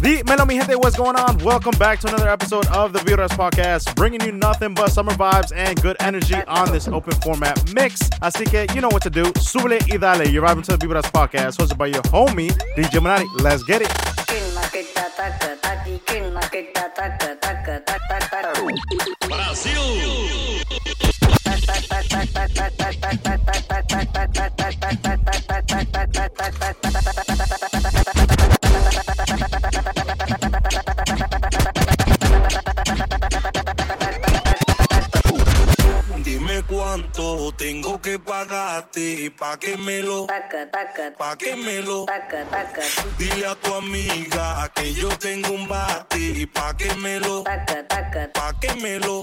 Dímelo, mi gente, what's going on? Welcome back to another episode of the Vibras Podcast, bringing you nothing but summer vibes and good energy on this open format mix. Así que you know what to do. Súbele y dale. You're vibing to the Vibras Podcast, hosted by your homie, DJ Manati. Let's get it. Dime tengo que pagarte pa' que me lo, pa' que me lo. Dile a tu amiga que yo tengo un bate y pa' que me lo, pa' que me lo.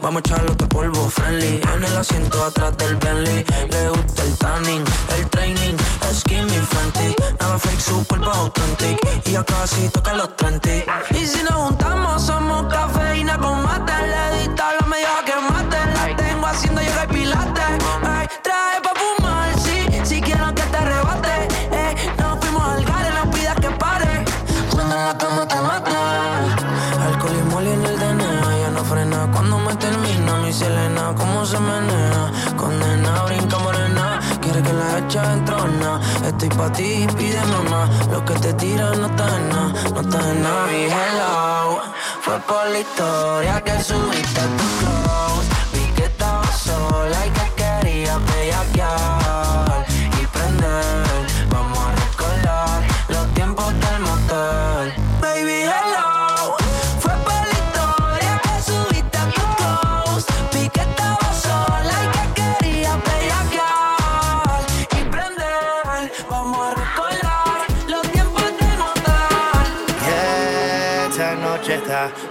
Vamos a echarle otro polvo friendly. En el asiento atrás del Bentley. Le gusta el tanning, el training. Skinny Fenty. Nada fake, super authentic. Y ya casi toca los 30. Y si nos juntamos, somos cafeína con mate. Le dista la media que mate. La tengo haciendo yoga y pilates. Que la echa en trona. Estoy pa' ti, pide mamá. Lo que te tiran no está en nada, no está en nada. Mi hello. Fue por la historia que subiste a tu close.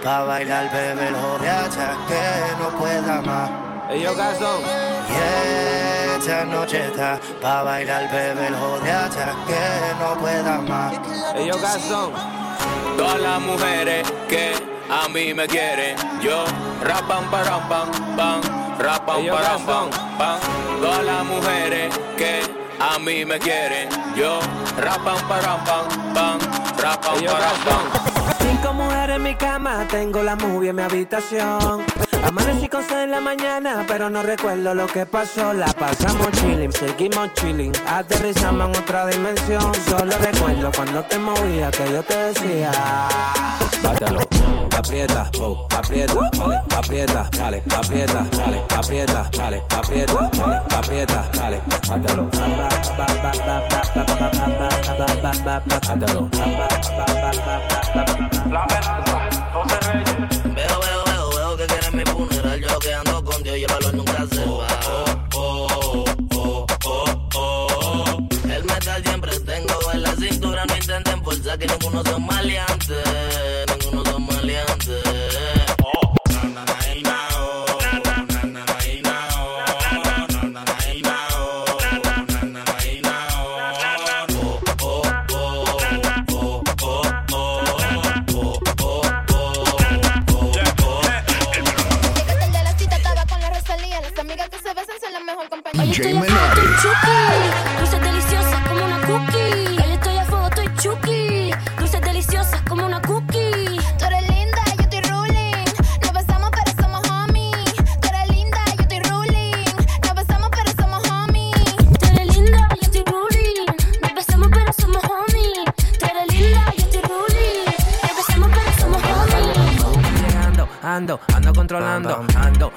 Pa' bailar, bebé, el jodeacha que no pueda más. Ey, yo, Gastón. Yeah, esta noche está pa' bailar, bebé, el jodeacha que no pueda más. Ey, yo, Gastón. Todas las mujeres que a mí me quieren, yo rapam param pam pam, rapam Ey, yo, param pam. Todas las mujeres que a mí me quieren, yo rapam param pam pam, rapam Ey, yo, param pam. Cama, tengo la movie en mi habitación. Amanecí con sed en la mañana, pero no recuerdo lo que pasó. La pasamos chilling, seguimos chilling. Aterrizamos en otra dimensión. Solo recuerdo cuando te movía que yo te decía. Bátalo, aprieta, oh, aprieta, vale, aprieta, vale, aprieta, vale, aprieta, vale, aprieta, vale, aprieta, vale, bátalo. Bátalo. Veo, veo, veo, veo que quieres mi funeral. Yo que ando con Dios y el valor nunca se va. El metal siempre tengo en la cintura. No intenten forzar que ninguno son maleantes. DJ Menari. Dulces deliciosas como una cookie. Yo estoy a fuego, estoy chucky. Dulces deliciosas como una cookie. Tú eres linda, yo estoy ruling. Nos besamos, pero somos homies. Tú eres linda, yo estoy ruling. Nos besamos, pero somos homies. Tú eres linda, yo estoy ruling. Nos besamos, pero somos homies. Tú eres linda, yo estoy ruling. Nos besamos, pero somos homies. Ando, ando, ando controlando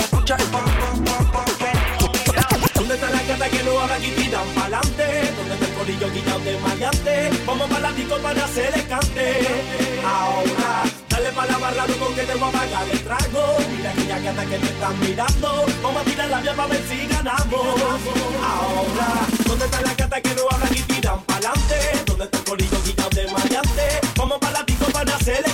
Si. ¿Dónde está la gata que no habla y tiran pa'lante? ¿Dónde está el corillo guillado de maleante? Vamos para la disco para hacer cante. Ahora, dale pa' la loco, que te voy a pagar el trago. Mira aquella gata que me están mirando. Vamos a tirar la vía para ver si ganamos. Ahora, ¿dónde está la gata que no habla y tiran pa'lante? ¿Dónde está el corillo guillado de maleante? Vamos para la disco para hacer el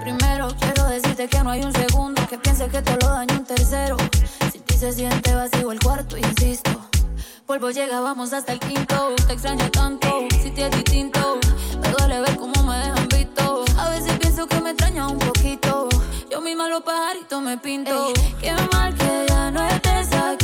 Primero quiero decirte que no hay un segundo que piense que te lo daño un tercero. Si ti se siente vacío el cuarto, insisto. Polvo llega, vamos hasta el quinto. Te extraño tanto, si te es distinto. Me duele ver cómo me dejan visto. A veces pienso que me extraña un poquito. Yo misma los pajaritos me pinto. Qué mal que ya no estés aquí.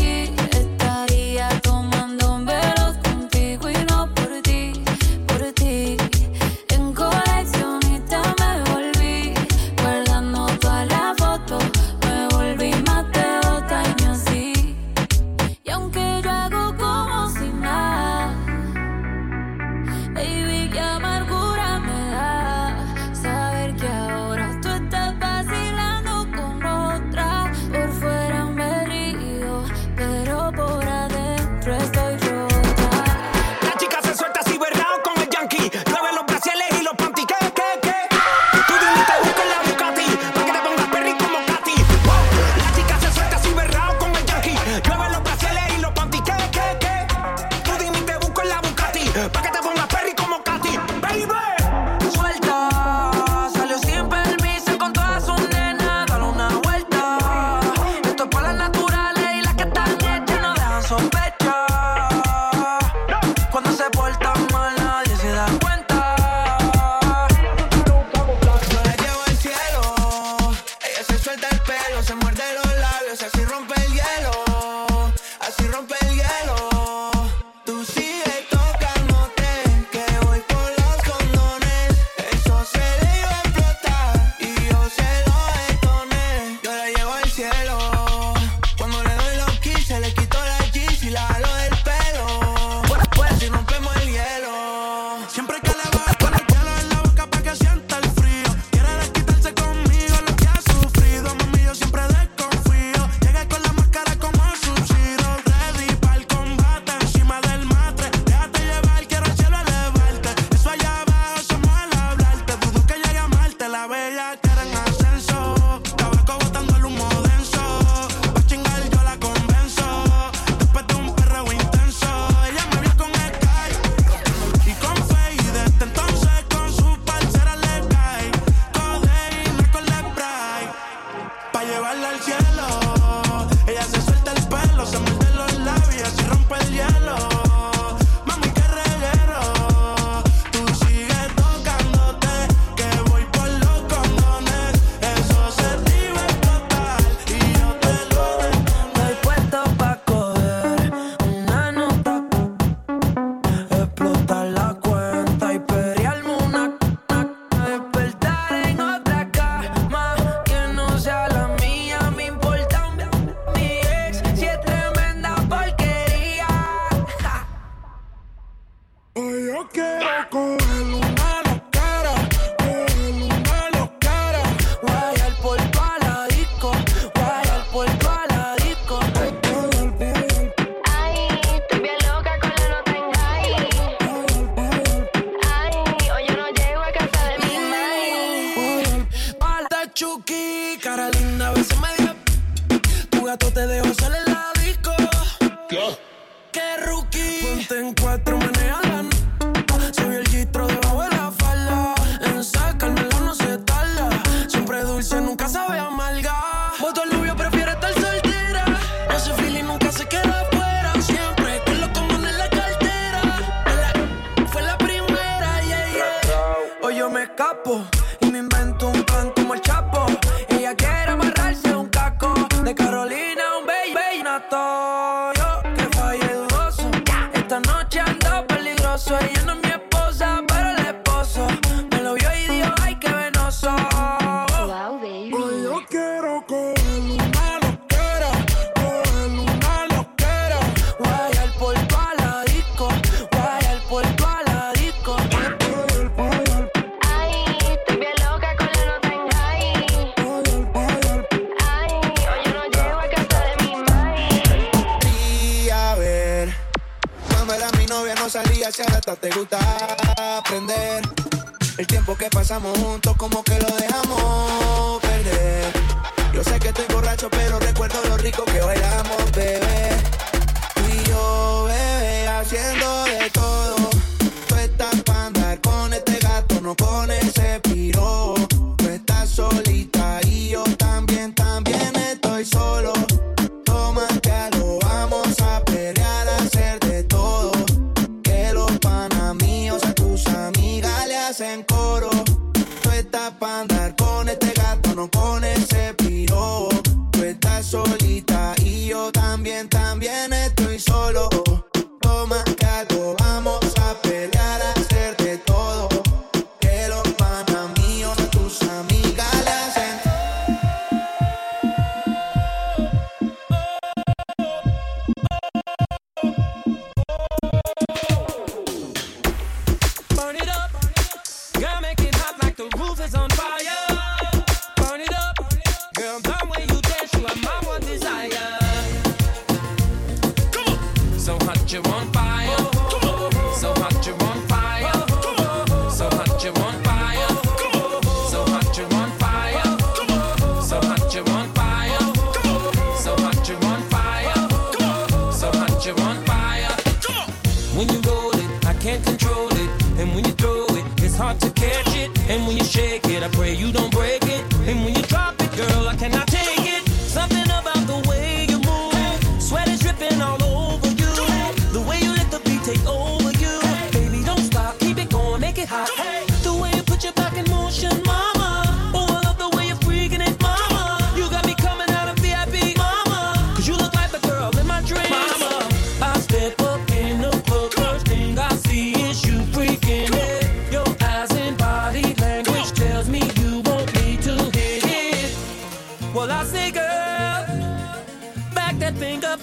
hasta te gusta aprender. El tiempo que pasamos juntos como que lo dejamos perder. Yo sé que estoy borracho, pero recuerdo lo rico que bailamos, bebé.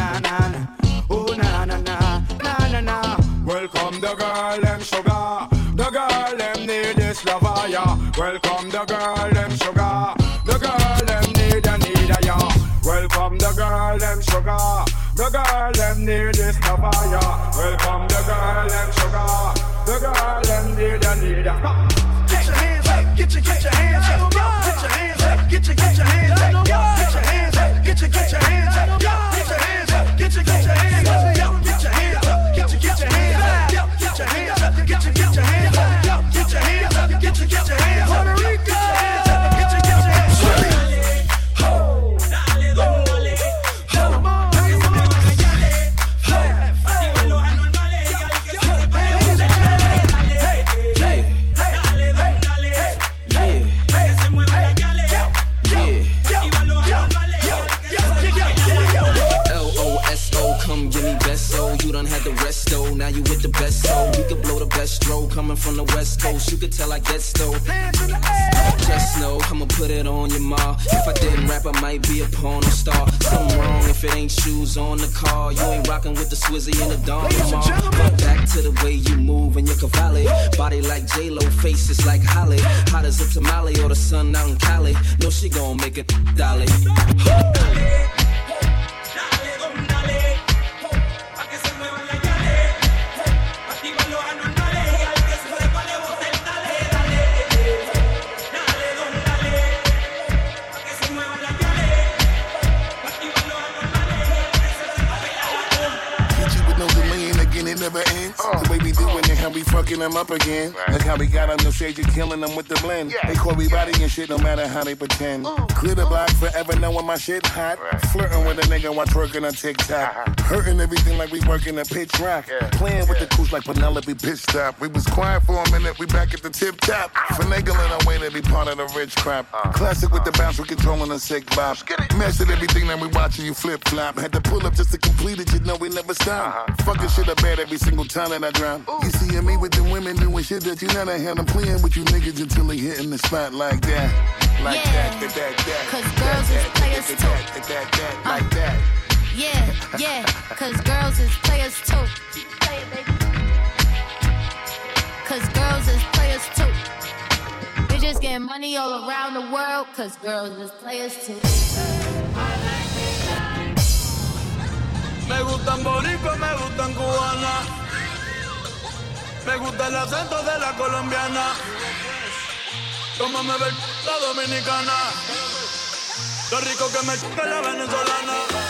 na na. na, Oh na na na na na na. Welcome the girl them sugar. The girl them need this lover ah, ya. Welcome the girl them sugar. The girl them need a need a ya. Welcome the girl them sugar. The girl them need this lover ah, ya. Welcome the girl them sugar. The girl them need a need a. Get your hands up, get your get your hands up, get your hands up, get your get your hands up, get your hands up, get your get your hands up, get your hands up get your hands up, get your hands up, yo. Get your hands up, get your get your hands up, from the west coast. You could tell I get stoked. Just know, I'ma put it on your ma. If I didn't rap, I might be a porn star. Something wrong if it ain't shoes on the car. You ain't rocking with the Swizzy and the Don Lamar. But back to the way you move and your cavalli Body like J-Lo, face is like Holly. Hot as a tamale or the sun out in Cali. No, she gon' make it dolly fucking them up again. Look how we got them, no shade, you killing them with the blend. They call me body and shit, no matter how they pretend. Clear the block forever, knowing my shit hot. Flirting with a nigga while twerking on TikTok. Hurting everything like we working a pitch rock. Playing with the cooch like Penelope pitch stop. We was quiet for a minute, we back at the tip top. Finagling our way to be part of the rich crap. Classic with the bounce, we controlling the sick bop. Mastered everything that we watching you flip flop. Had to pull up just to complete it, you know we never stop. Fucking shit up bad every single time that I drop. You see me with the women doing shit that you never had. I'm playing with you niggas until they hitting the spot like that. Like Yeah. that, that, that, that. Cause girls that, is that, players that, too. that, that, that, like uh. that. Yeah, yeah, cause girls is players too. Play it, baby. Cause girls is players too. Bitches getting money all around the world, cause girls is players too. Me gustan boricua, me gustan cubana. Me gusta el acento de la colombiana. Como me ve la dominicana. Lo rico que me chupa la venezolana.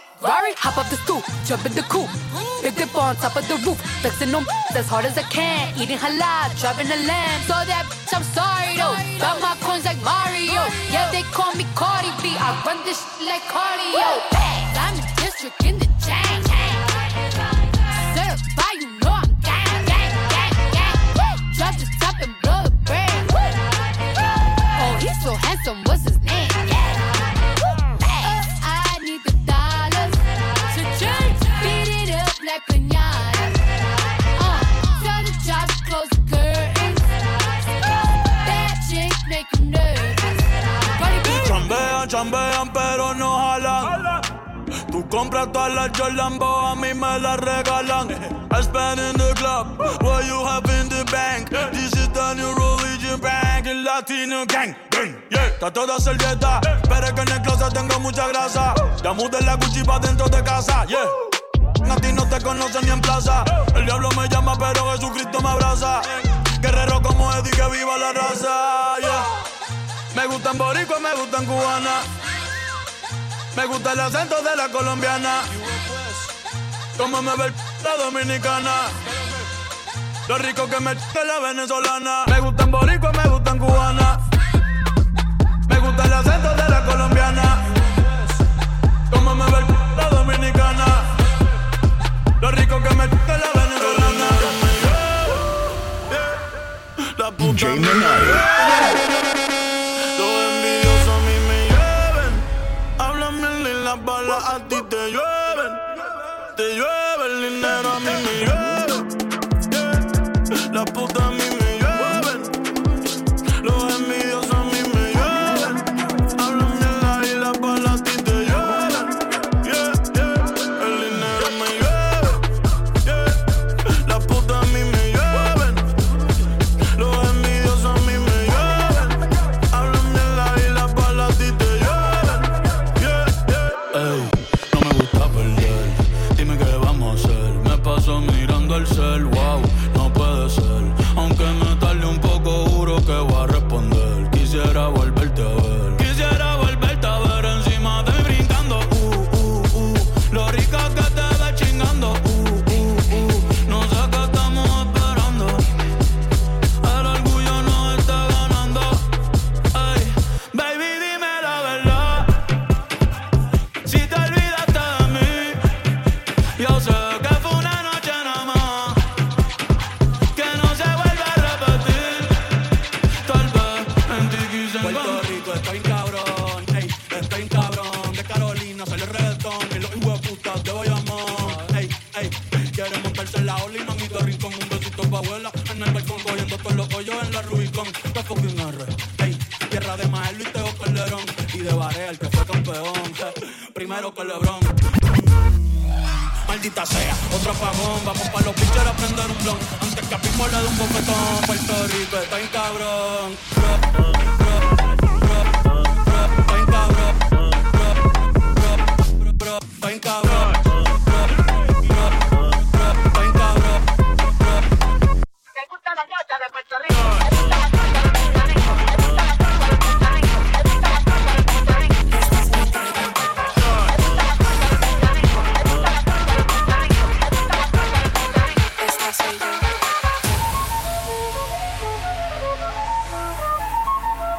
Ferrari, hop up the stoop, jump in the coupe. Big dip on top of the roof, flexing on as hard as I can. Eating halal, driving a lamb. So that bitch, I'm sorry though. Got my coins like Mario. Yeah, they call me Cardi B. I run this like cardio. In district in the Tú compras todas las Jolambo, a mí me las regalan. I spend in the club, what you have in the bank. This is the new religion bank, el latino gang. Yeah, está toda servieta, pero es que en el closet tengo mucha grasa. Ya mudé la Gucci dentro de casa, yeah. A no te conocen ni en plaza. El diablo me llama, pero Jesucristo me abraza. Guerrero como Eddie, que viva la raza, yeah. Me gustan me gusta el acento de la colombiana. Como me ve la dominicana. Lo rico que me de la venezolana. Me gustan boricua, me gustan cubana. Me gusta el acento de la colombiana. Como me ve la dominicana. Lo rico que me de la venezolana. La puta. maldita sea. Otro apagón, vamos pa' los bichos a prender un blon. Antes que a Pipo le dé un bofetón, Puerto Rico está en cabrón.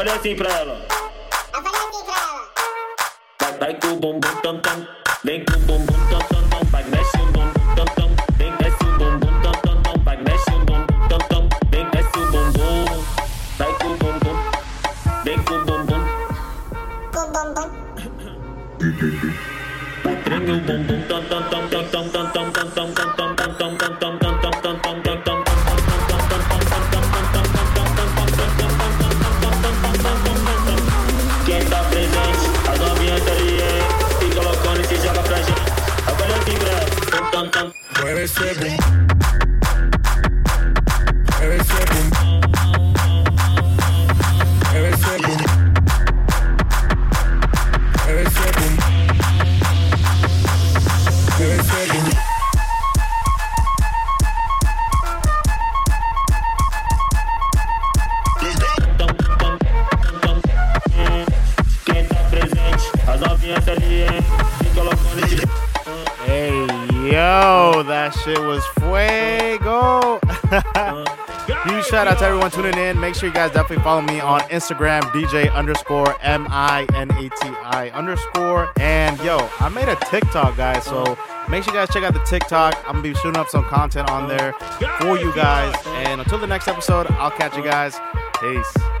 falei assim pra ela. Eu assim pra ela. Vai, vai com o bumbum tam tam. sure you guys definitely follow me on Instagram, DJ underscore M I N A T I underscore. And yo, I made a TikTok, guys. So make sure you guys check out the TikTok. I'm going to be shooting up some content on there for you guys. And until the next episode, I'll catch you guys. Peace.